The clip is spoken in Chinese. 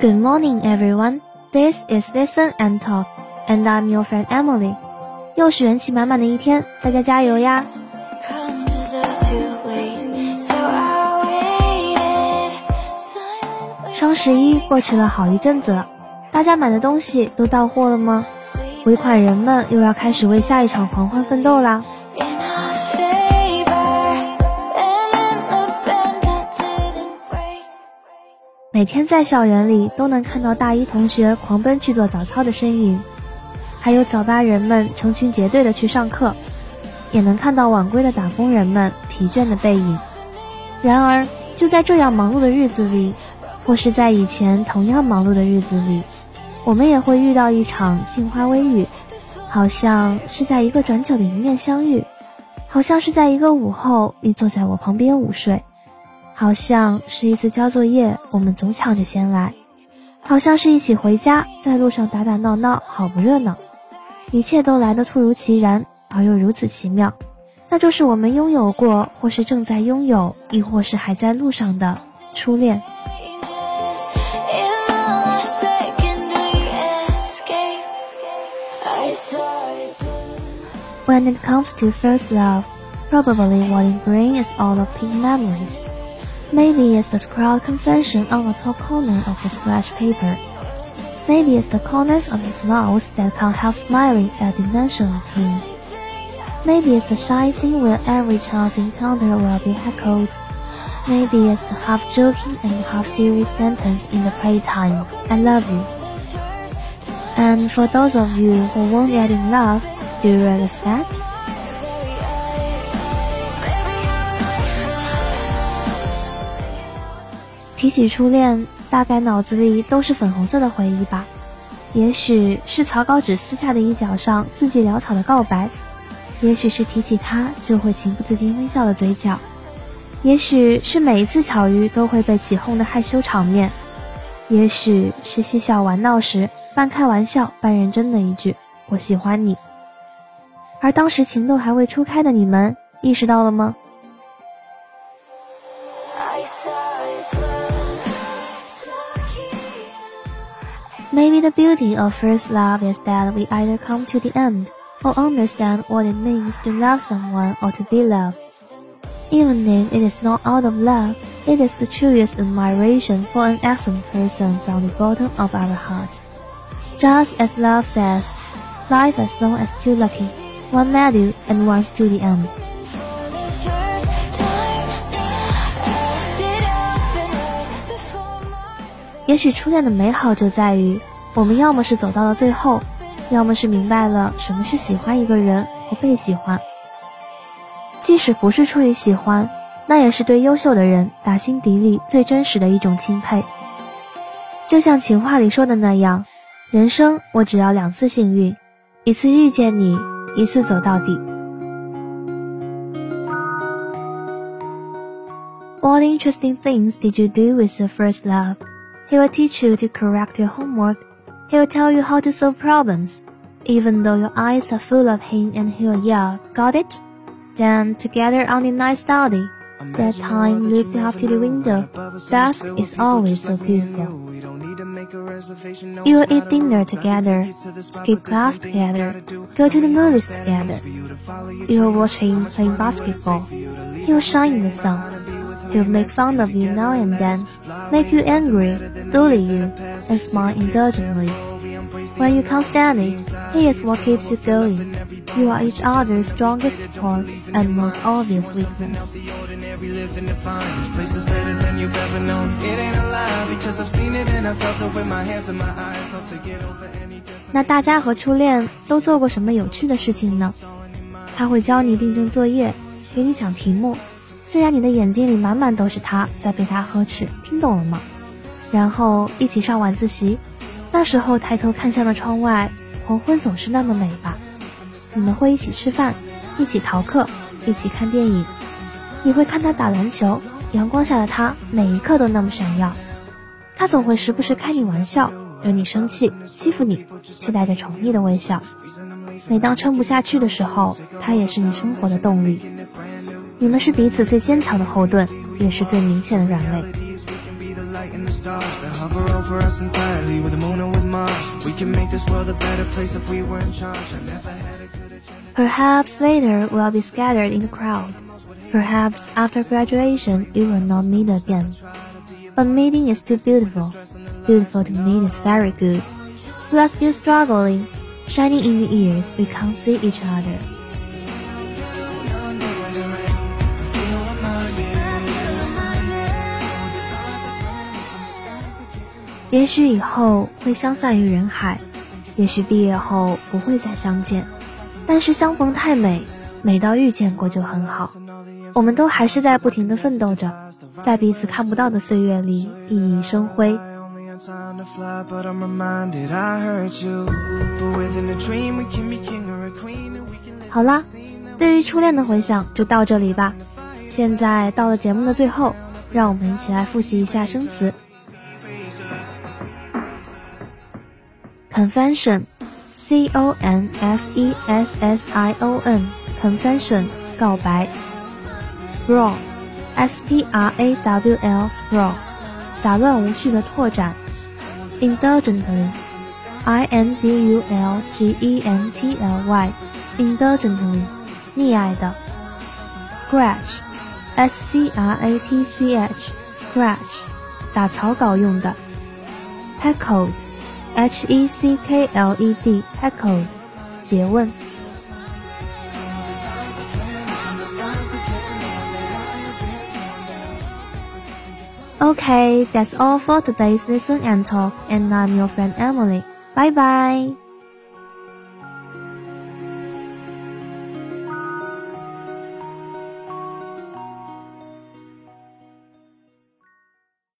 Good morning, everyone. This is Listen and Talk, and I'm your friend Emily. 又是元气满满的一天，大家加油呀！双十一过去了好一阵子了，大家买的东西都到货了吗？尾款人们又要开始为下一场狂欢奋斗啦！每天在校园里都能看到大一同学狂奔去做早操的身影，还有早八人们成群结队的去上课，也能看到晚归的打工人们疲倦的背影。然而，就在这样忙碌的日子里，或是在以前同样忙碌的日子里，我们也会遇到一场杏花微雨，好像是在一个转角的迎面相遇，好像是在一个午后你坐在我旁边午睡。好像是一次交作业，我们总抢着先来；好像是一起回家，在路上打打闹闹，好不热闹。一切都来得突如其然，而又如此奇妙。那就是我们拥有过，或是正在拥有，亦或是还在路上的初恋。When it comes to first love, probably what it brings is all of pink memories. Maybe it's the scrawled convention on the top corner of his scratch paper. Maybe it's the corners of his mouth that can't help smiling at the mention of him. Maybe it's the shy scene where every chance encounter will be heckled. Maybe it's the half-joking and half-serious sentence in the playtime, I love you. And for those of you who won't get in love, do you realize that? 提起初恋，大概脑子里都是粉红色的回忆吧。也许是草稿纸撕下的一角上字迹潦草的告白，也许是提起他就会情不自禁微笑的嘴角，也许是每一次巧遇都会被起哄的害羞场面，也许是嬉笑玩闹时半开玩笑半认真的一句“我喜欢你”。而当时情窦还未初开的你们，意识到了吗 ？Maybe the beauty of first love is that we either come to the end or understand what it means to love someone or to be loved. Even if it is not out of love, it is the truest admiration for an excellent person from the bottom of our heart. Just as love says, life as long as two lucky, one met you and one's to the end. 也许初恋的美好就在于， 我们要么是走到了最后，要么是明白了什么是喜欢一个人和被喜欢。即使不是出于喜欢，那也是对优秀的人打心底里最真实的一种钦佩。就像情话里说的那样，人生我只要两次幸运，一次遇见你，一次走到底。What interesting things did you do with your first love? He will teach you to correct your homework. He will tell you how to solve problems. Even though your eyes are full of him and he'll yell, got it? Then together on the night study, that time looked out to the window. Dusk is always so beautiful. You will eat dinner together, skip class together, go to the movies together. You will watch him playing basketball. He will shine in the sun. He'll make fun of you now and then, make you angry, bully you, and smile indulgently. When you can't stand it, he is what keeps you going. You are each other's strongest support and most obvious weakness. 那大家和初恋都做过什么有趣的事情呢？他会教你订正作业，给你讲题目。 虽然你的眼睛里满满都是他在被他呵斥，听懂了吗？然后一起上晚自习，那时候抬头看向了窗外，黄昏总是那么美吧。你们会一起吃饭，一起逃课，一起看电影。你会看他打篮球，阳光下的他每一刻都那么闪耀。他总会时不时开你玩笑，惹你生气，欺负你，却带着宠溺的微笑。每当撑不下去的时候，他也是你生活的动力。你们是彼此最坚强的后盾，也是最明显的软肋。 for us entirely with the moon and with Mars. We can make this world a better place if we were in charge. I never had a good Perhaps later we'll be scattered in the crowd. Perhaps after graduation we will not meet again. But meeting is too beautiful. Beautiful to meet is very good. We are still struggling. Shining in the ears, we can't see each other. 也许以后会相散于人海，也许毕业后不会再相见，但是相逢太美，美到遇见过就很好。我们都还是在不停的奋斗着，在彼此看不到的岁月里熠熠生辉。好啦，对于初恋的回想就到这里吧。现在到了节目的最后，让我们一起来复习一下生词。Confession，C O N F E S S I O N，Confession，告白。Sprawl，S P R A W L，Sprawl，杂乱无序的拓展。Indulgently，I N D U L G E N T L Y，Indulgently，溺爱的。Scratch，S C R A T C H，Scratch，打草稿用的。Heckled。 H E C K L E D heckled 诘问。Okay, that's all for today's listen and talk, and I'm your friend Emily. Bye bye.